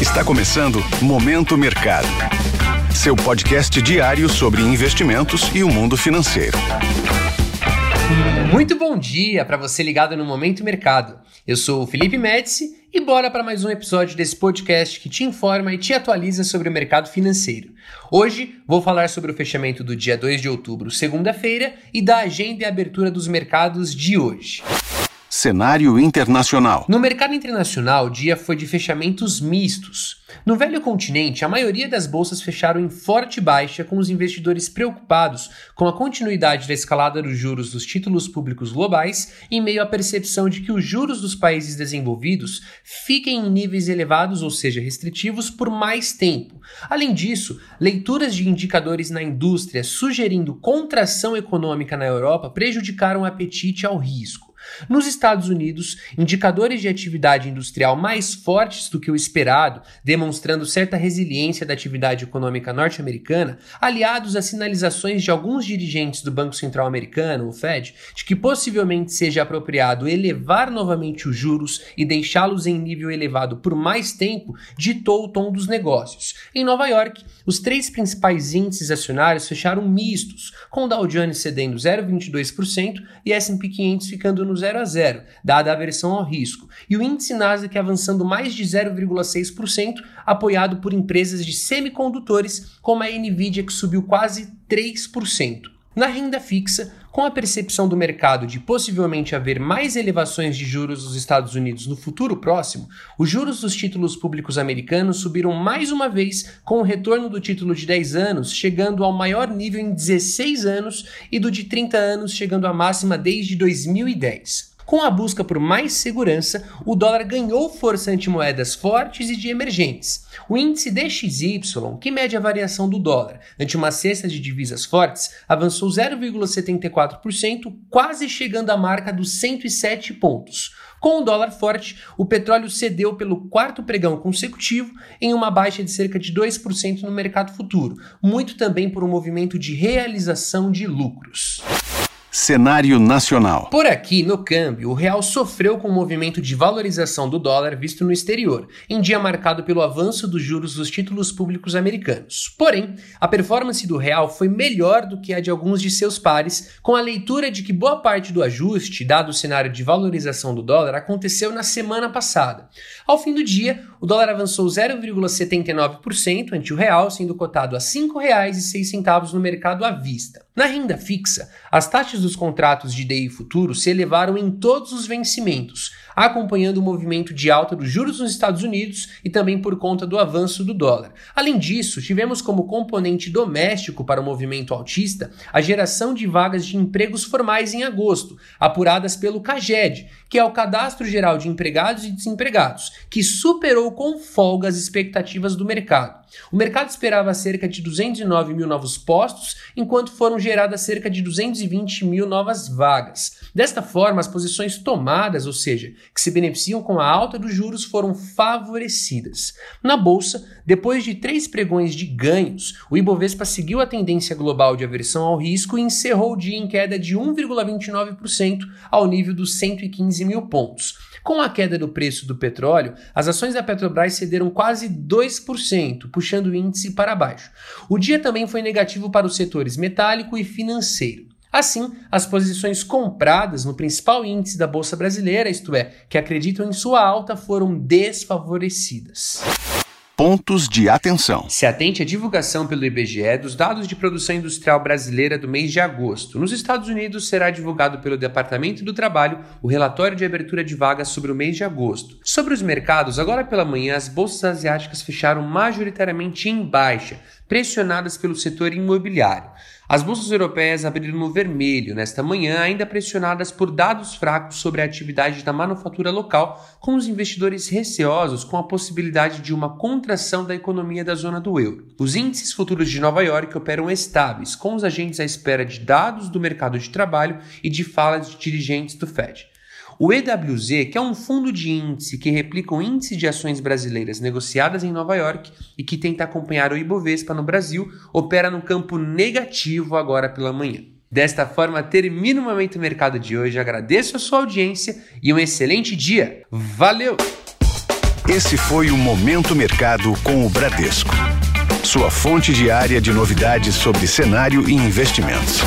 Está começando Momento Mercado. Seu podcast diário sobre investimentos e o mundo financeiro. Muito bom dia para você ligado no Momento Mercado. Eu sou o Felipe Médici e bora para mais um episódio desse podcast que te informa e te atualiza sobre o mercado financeiro. Hoje vou falar sobre o fechamento do dia 2 de outubro, segunda-feira, e da agenda e abertura dos mercados de hoje. Cenário internacional. No mercado internacional, o dia foi de fechamentos mistos. No velho continente, a maioria das bolsas fecharam em forte baixa, com os investidores preocupados com a continuidade da escalada dos juros dos títulos públicos globais, em meio à percepção de que os juros dos países desenvolvidos fiquem em níveis elevados, ou seja, restritivos, por mais tempo. Além disso, leituras de indicadores na indústria sugerindo contração econômica na Europa prejudicaram o apetite ao risco. Nos Estados Unidos, indicadores de atividade industrial mais fortes do que o esperado, demonstrando certa resiliência da atividade econômica norte-americana, aliados a sinalizações de alguns dirigentes do Banco Central Americano, o Fed, de que possivelmente seja apropriado elevar novamente os juros e deixá-los em nível elevado por mais tempo, ditou o tom dos negócios. Em Nova York, os três principais índices acionários fecharam mistos, com o Dow Jones cedendo 0,22% e S&P 500 ficando no 0 a 0, dada a aversão ao risco, e o índice Nasdaq avançando mais de 0,6%, apoiado por empresas de semicondutores, como a Nvidia que subiu quase 3%. Na renda fixa, com a percepção do mercado de possivelmente haver mais elevações de juros nos Estados Unidos no futuro próximo, os juros dos títulos públicos americanos subiram mais uma vez com o retorno do título de 10 anos chegando ao maior nível em 16 anos e do de 30 anos chegando à máxima desde 2010. Com a busca por mais segurança, o dólar ganhou força ante moedas fortes e de emergentes. O índice DXY, que mede a variação do dólar ante uma cesta de divisas fortes, avançou 0,74%, quase chegando à marca dos 107 pontos. Com o dólar forte, o petróleo cedeu pelo quarto pregão consecutivo em uma baixa de cerca de 2% no mercado futuro, muito também por um movimento de realização de lucros. Cenário nacional. Por aqui, no câmbio, o real sofreu com o movimento de valorização do dólar visto no exterior, em dia marcado pelo avanço dos juros dos títulos públicos americanos. Porém, a performance do real foi melhor do que a de alguns de seus pares, com a leitura de que boa parte do ajuste, dado o cenário de valorização do dólar, aconteceu na semana passada. Ao fim do dia, o dólar avançou 0,79% ante o real, sendo cotado a R$ 5,06 no mercado à vista. Na renda fixa, as taxas dos contratos de DI futuro se elevaram em todos os vencimentos, acompanhando o movimento de alta dos juros nos Estados Unidos e também por conta do avanço do dólar. Além disso, tivemos como componente doméstico para o movimento altista a geração de vagas de empregos formais em agosto, apuradas pelo CAGED, que é o Cadastro Geral de Empregados e Desempregados, que superou com folga as expectativas do mercado. O mercado esperava cerca de 209 mil novos postos, enquanto foram geradas cerca de 220 mil novas vagas. Desta forma, as posições tomadas, ou seja, que se beneficiam com a alta dos juros, foram favorecidas. Na bolsa, depois de três pregões de ganhos, o Ibovespa seguiu a tendência global de aversão ao risco e encerrou o dia em queda de 1,29% ao nível dos 115 mil pontos. Com a queda do preço do petróleo, as ações da Petrobras cederam quase 2%, puxando o índice para baixo. O dia também foi negativo para os setores metálico e financeiro. Assim, as posições compradas no principal índice da Bolsa Brasileira, isto é, que acreditam em sua alta, foram desfavorecidas pontos de atenção. Se atente à divulgação pelo IBGE dos dados de produção industrial brasileira do mês de agosto. Nos Estados Unidos será divulgado pelo Departamento do Trabalho o relatório de abertura de vagas sobre o mês de agosto. Sobre os mercados, agora pela manhã as bolsas asiáticas fecharam majoritariamente em baixa, pressionadas pelo setor imobiliário. As bolsas europeias abriram no vermelho nesta manhã, ainda pressionadas por dados fracos sobre a atividade da manufatura local, com os investidores receosos com a possibilidade de uma contração da economia da zona do euro. Os índices futuros de Nova York operam estáveis, com os agentes à espera de dados do mercado de trabalho e de falas de dirigentes do Fed. O EWZ, que é um fundo de índice que replica o índice de ações brasileiras negociadas em Nova York e que tenta acompanhar o Ibovespa no Brasil, opera no campo negativo agora pela manhã. Desta forma, termino o Momento Mercado de hoje. Agradeço a sua audiência e um excelente dia. Valeu! Esse foi o Momento Mercado com o Bradesco. Sua fonte diária de novidades sobre cenário e investimentos.